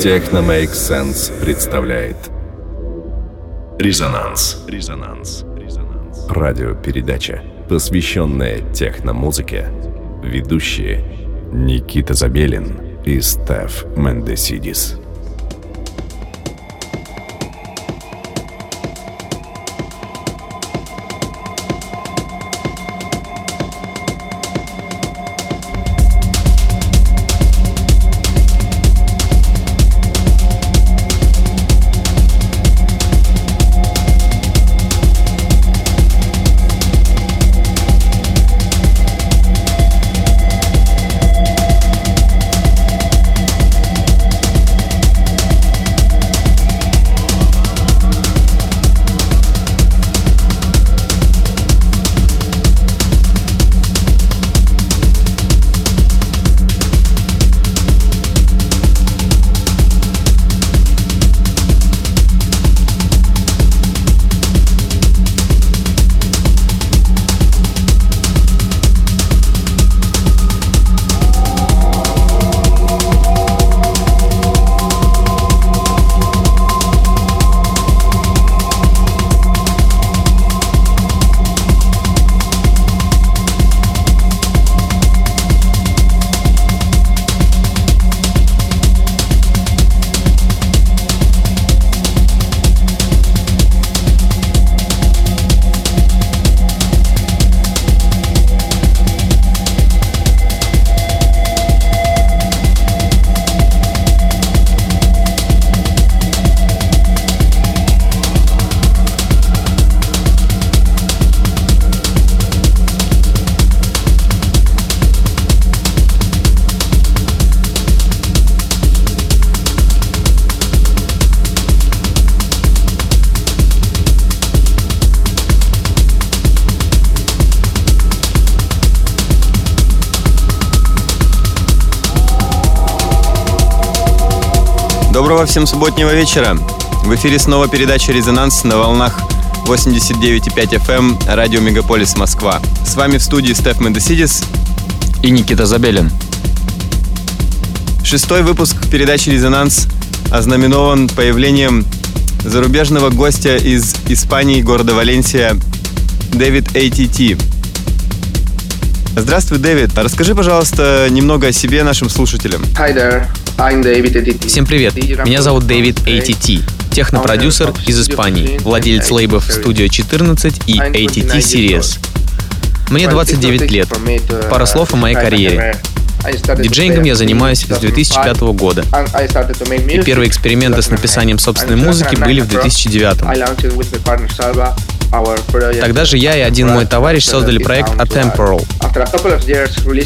Техно Make Sense представляет Резонанс. Резонанс. Резонанс. Радиопередача, посвященная техномузыке. Ведущие Никита Забелин и Стеф Мендесидис. Доброго всем субботнего вечера. В эфире снова передача «Резонанс» на волнах 89,5 FM эм, радио Мегаполис Москва. С вами в студии Стеф Мендесидис и Никита Забелин. Шестой выпуск передачи «Резонанс» ознаменован появлением зарубежного гостя из Испании, города Валенсия, Дэвид ATT. Здравствуй, Дэвид. Расскажи, пожалуйста, немного о себе нашим слушателям. Hi there. Всем привет, меня зовут Дэвид ATT, технопродюсер из Испании, владелец лейбов Studio 14 и ATT Series. Мне 29 лет. Пара слов о моей карьере. Диджеингом я занимаюсь с 2005 года. И первые эксперименты с написанием собственной музыки были в 2009. Тогда же я и один мой товарищ создали проект Atemporal.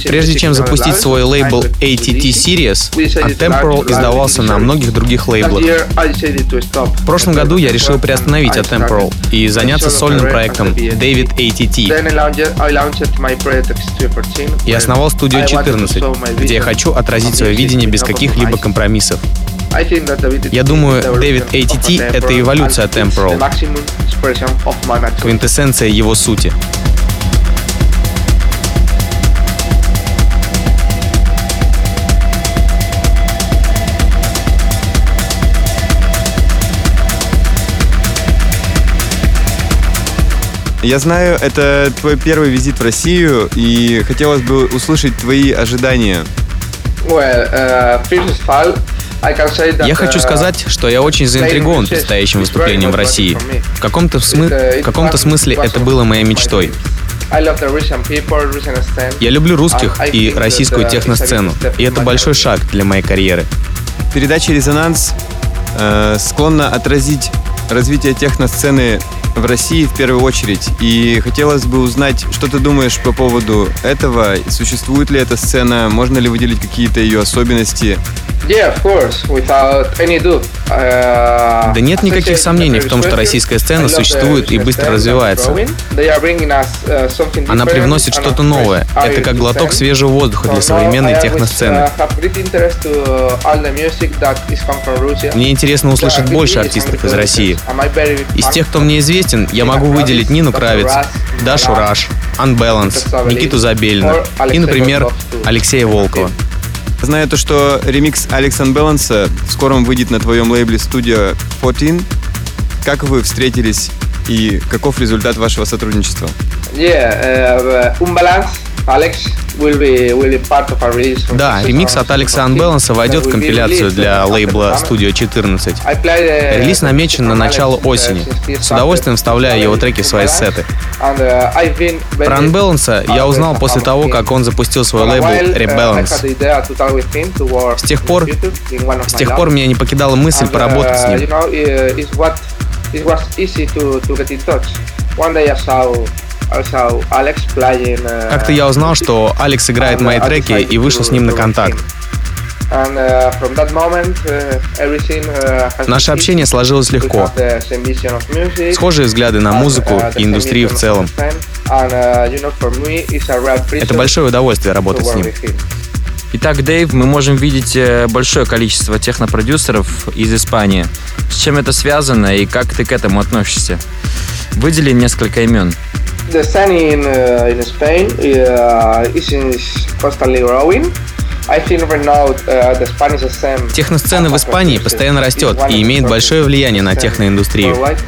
Прежде чем запустить свой лейбл ATT Series, Atemporal издавался на многих других лейблах. В прошлом году я решил приостановить Atemporal и заняться сольным проектом David ATT. И основал студию 14, где я хочу отразить свое видение без каких-либо компромиссов. Я думаю, Дэвид ATT — это эволюция Temporal, квинтэссенция его сути. Я знаю, это твой первый визит в Россию, и хотелось бы услышать твои ожидания. Well, uh, first of all, я хочу сказать, что я очень заинтригован предстоящим выступлением в России. В каком-то смы... в каком смысле это было моей мечтой. Я люблю русских и российскую техносцену, и это большой шаг для моей карьеры. Передача «Резонанс» э, склонна отразить развитие техносцены в России в первую очередь. И хотелось бы узнать, что ты думаешь по поводу этого. Существует ли эта сцена? Можно ли выделить какие-то ее особенности? Yeah, of course, without any doubt. Uh, да нет никаких сомнений в том, что российская сцена существует и быстро развивается. Uh, Она привносит что-то новое. Это как глоток свежего воздуха для современной техносцены. Uh, мне интересно услышать больше артистов из России. Из тех, кто мне известен, я могу выделить Нину Кравец, Дашу Раш, Unbalance, Никиту Забелина и, например, Алексея Волкова. Знаю то, что ремикс Алекс в скором выйдет на твоем лейбле Studio 14. Как вы встретились и каков результат вашего сотрудничества? Yeah, uh, Unbalance, Alex will be, will be part of our release. from Да, ремикс от Алекса Unbalance Thieves войдет в компиляцию для uh, лейбла Studio 14. I played, uh, Релиз намечен на начало осени. С удовольствием вставляю его треки в свои сеты. Uh, Про Unbalance я узнал после того, как он запустил свой лейбл Rebalance. С тех пор, с тех пор меня не покидала мысль поработать с ним. Как-то я узнал, что Алекс играет мои треки и вышел с ним на контакт. Наше общение сложилось легко. Схожие взгляды на музыку и индустрию в целом. Это большое удовольствие работать с ним. Итак, Дэйв, мы можем видеть э, большое количество технопродюсеров из Испании. С чем это связано и как ты к этому относишься? Выдели несколько имен. The scene in, uh, in Spain uh, is, constantly growing. Uh, Техносцена в Испании постоянно растет и имеет большое влияние на техноиндустрию. Uh,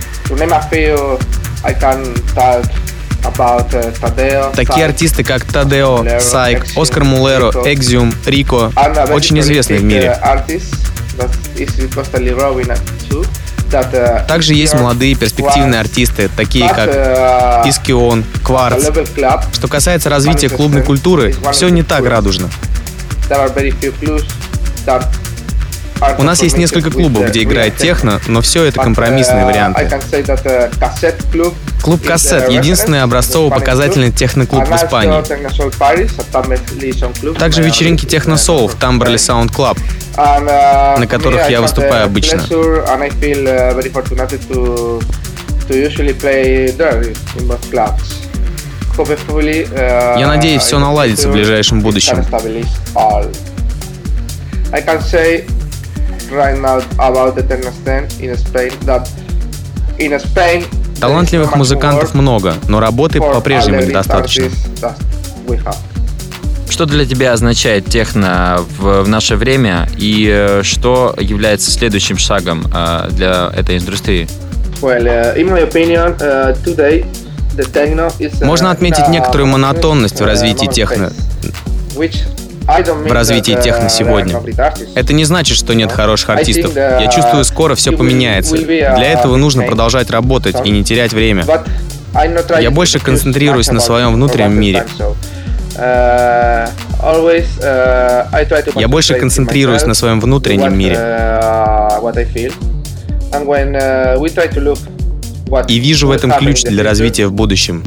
Такие артисты, как Тадео, Сайк, Оскар Мулеро, Экзиум, Рико, очень известны в мире. Также есть молодые перспективные артисты, такие как uh, Искион, Кварц. Что касается развития клубной культуры, все не так радужно. У нас есть несколько клубов, где играет техно, но все это компромиссные uh, варианты. uh, Клуб «Кассет» — единственный образцово-показательный техноклуб club. в Испании. Также Uh, вечеринки uh, техно-соул в Тамберли Саунд Клаб. Uh, на которых я выступаю обычно. uh, uh, Я надеюсь, the наладится в ближайшем будущем. Right now about the techno scene in Spain that in Spain Талантливых музыкантов много, но работы по-прежнему недостаточно. Что для тебя означает техно в, в наше время и э, что является следующим шагом э, для этой индустрии? Well, uh, in my opinion, uh, today the techno is, uh, Можно отметить некоторую монотонность в развитии техно. В развитии техно сегодня. Это не значит, что нет хороших артистов. Я чувствую, скоро все поменяется. Для этого нужно продолжать работать и не терять время. Я больше концентрируюсь на своем внутреннем мире. Я больше концентрируюсь на своем внутреннем мире. И вижу в этом ключ для развития в будущем.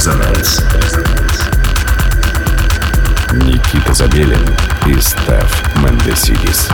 Резонанс. Никита Забелин и Стеф Мендесидис.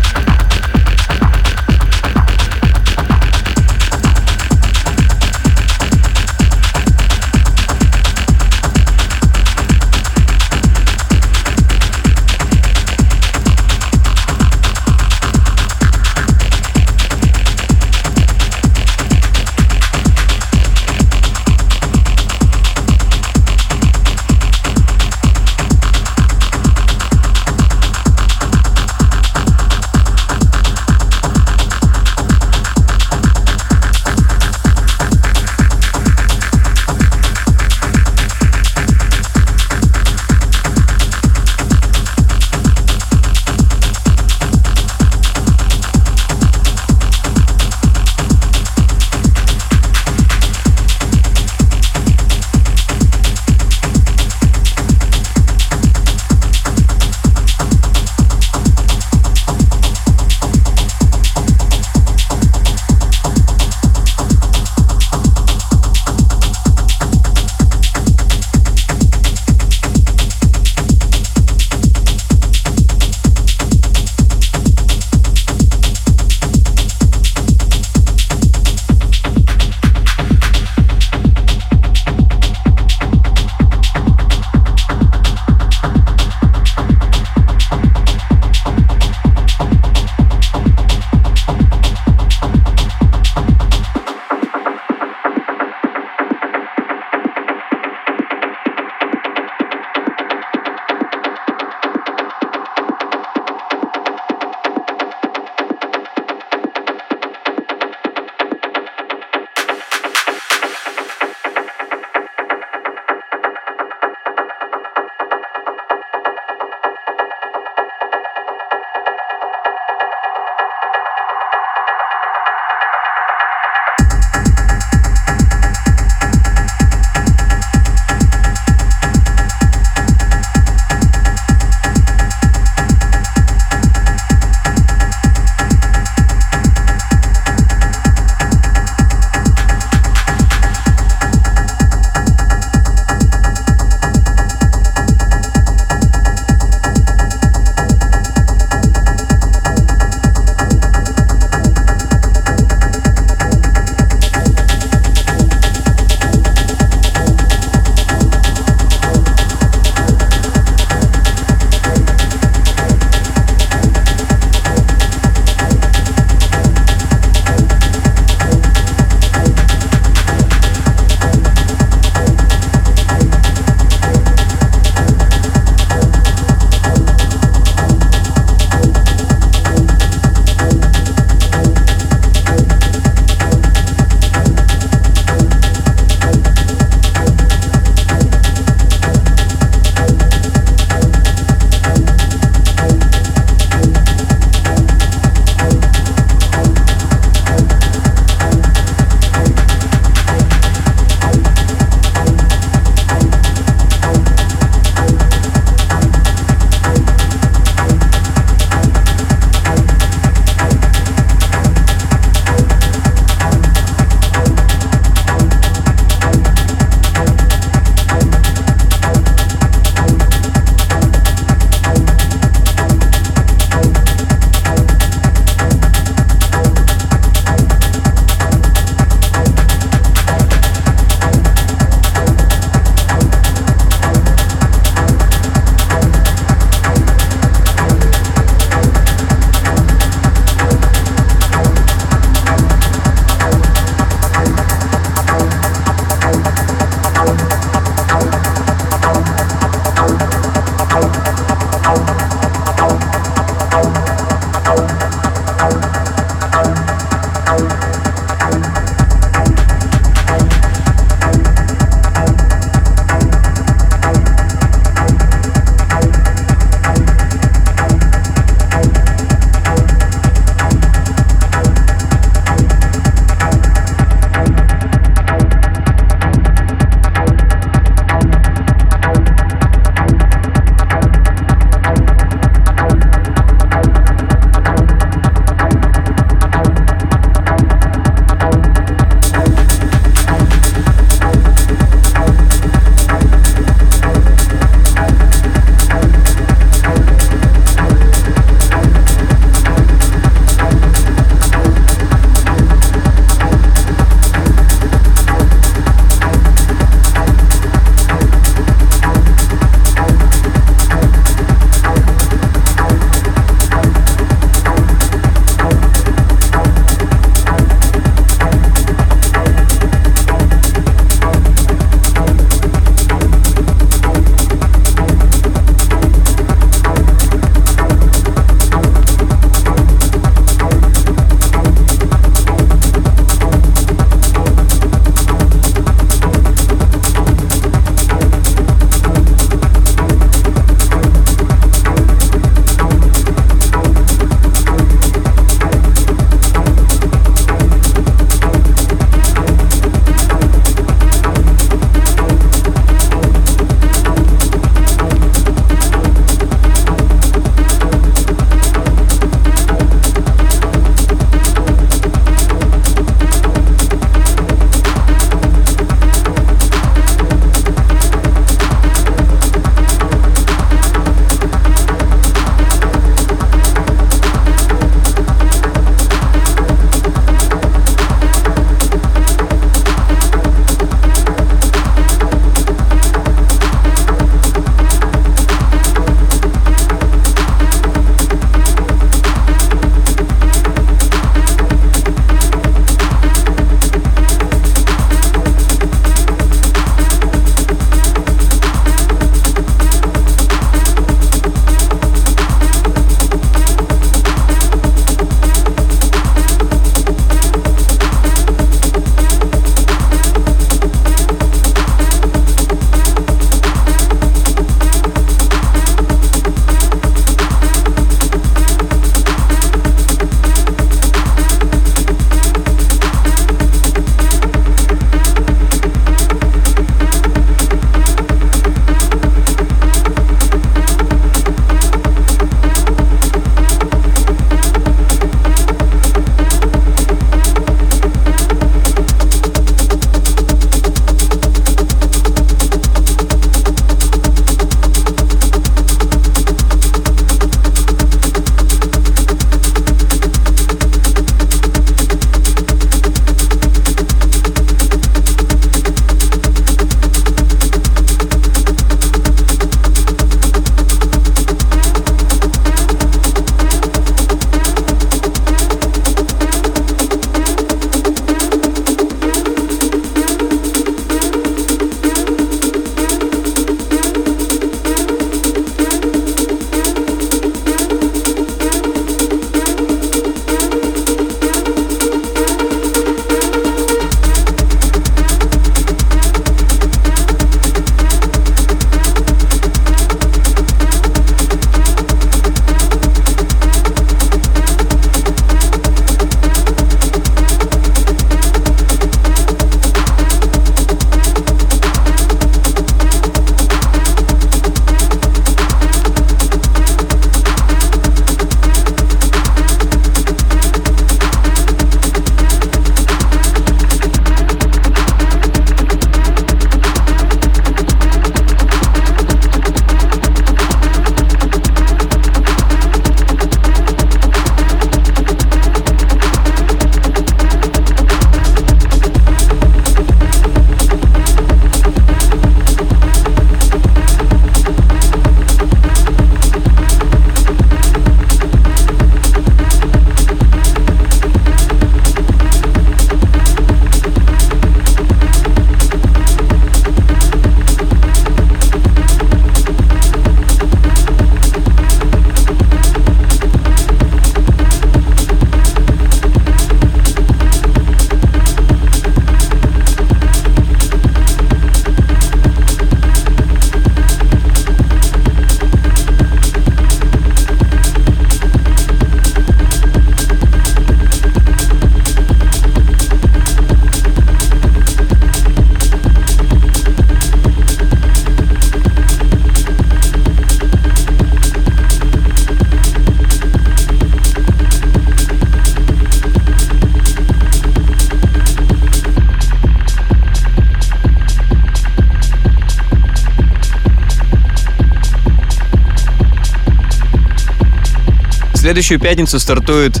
Следующую пятницу стартует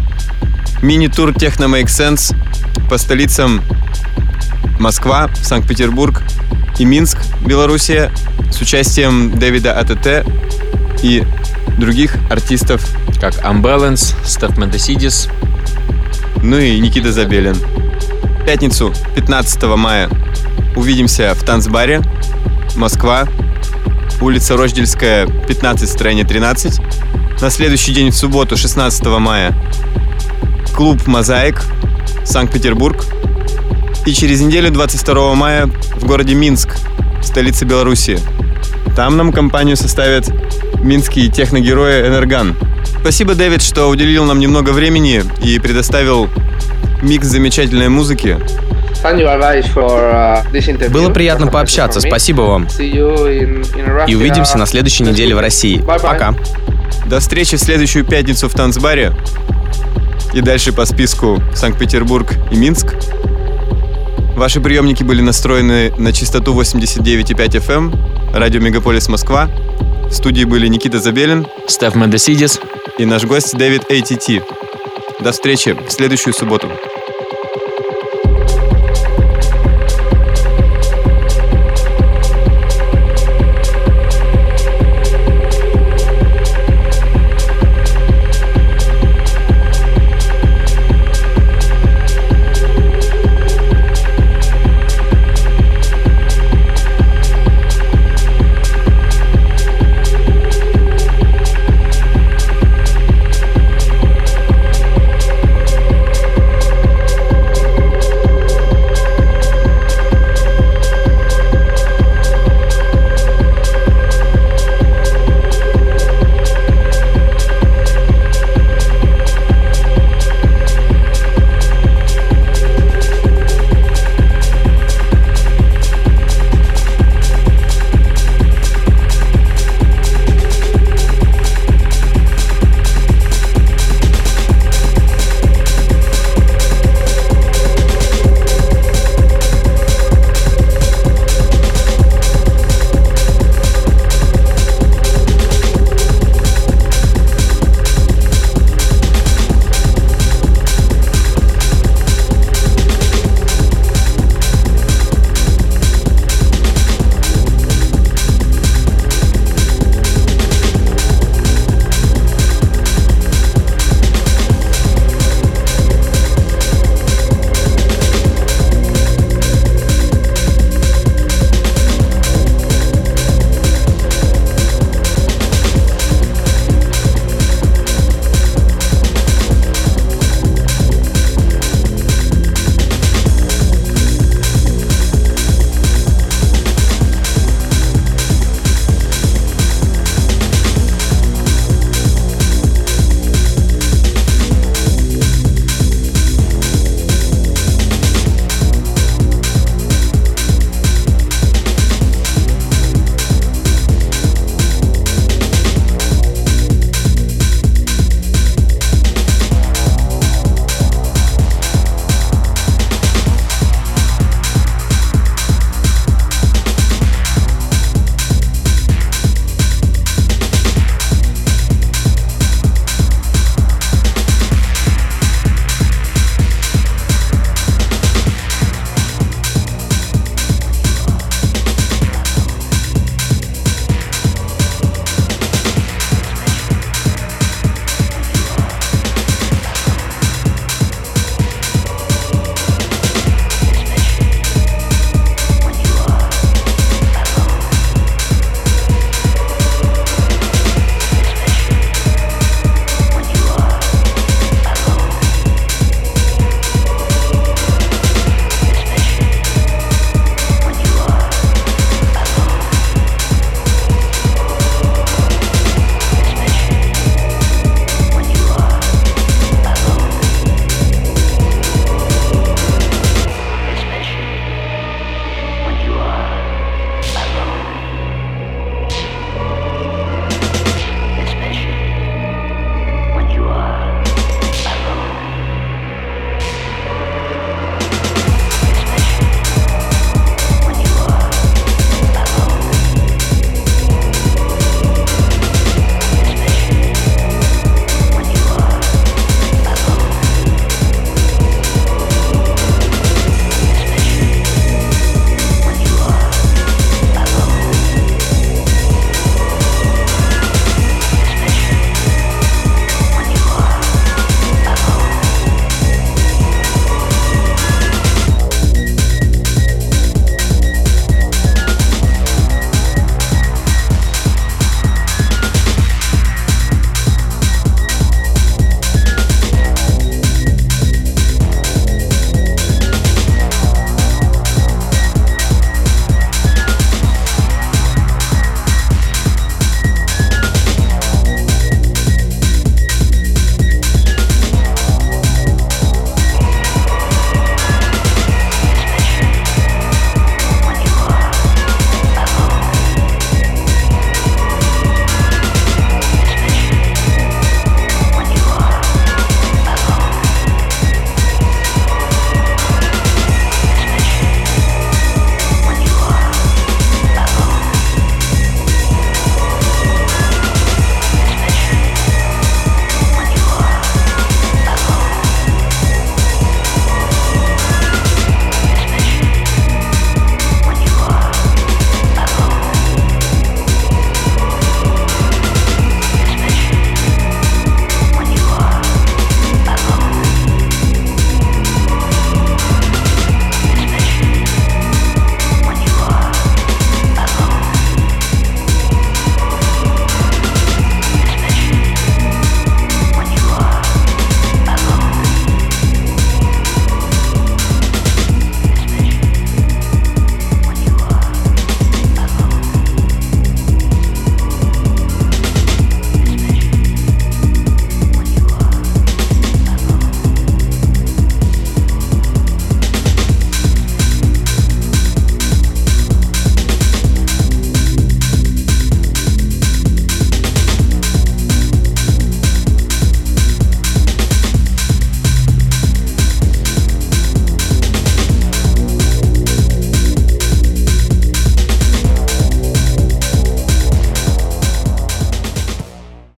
мини-тур Techno Make Sense по столицам Москва, Санкт-Петербург и Минск, Белоруссия, с участием Дэвида АТТ и других артистов, Как Unbalance, Стеф Мендесидис. ну и Никита Забелин. Пятницу, 15 мая, увидимся в танцбаре Москва, улица Рождельская, 15, строение 13. На следующий день, в субботу, 16 мая, клуб «Мозаик», Санкт-Петербург. И через неделю, 22 мая, в городе Минск, столица Белоруссии. Там нам компанию составят минские техногерои «Энерган». Спасибо, Дэвид, что уделил нам немного времени и предоставил микс замечательной музыки. Uh. Было приятно пообщаться. Спасибо вам. И увидимся на следующей неделе в России. Пока. До встречи в следующую пятницу в танцбаре. И дальше по списку Санкт-Петербург и Минск. Ваши приемники были настроены на частоту 89,5 FM, радио Мегаполис Москва. В студии были Никита Забелин Стеф Мендесидис. и наш гость Дэвид ATT. До встречи в следующую субботу.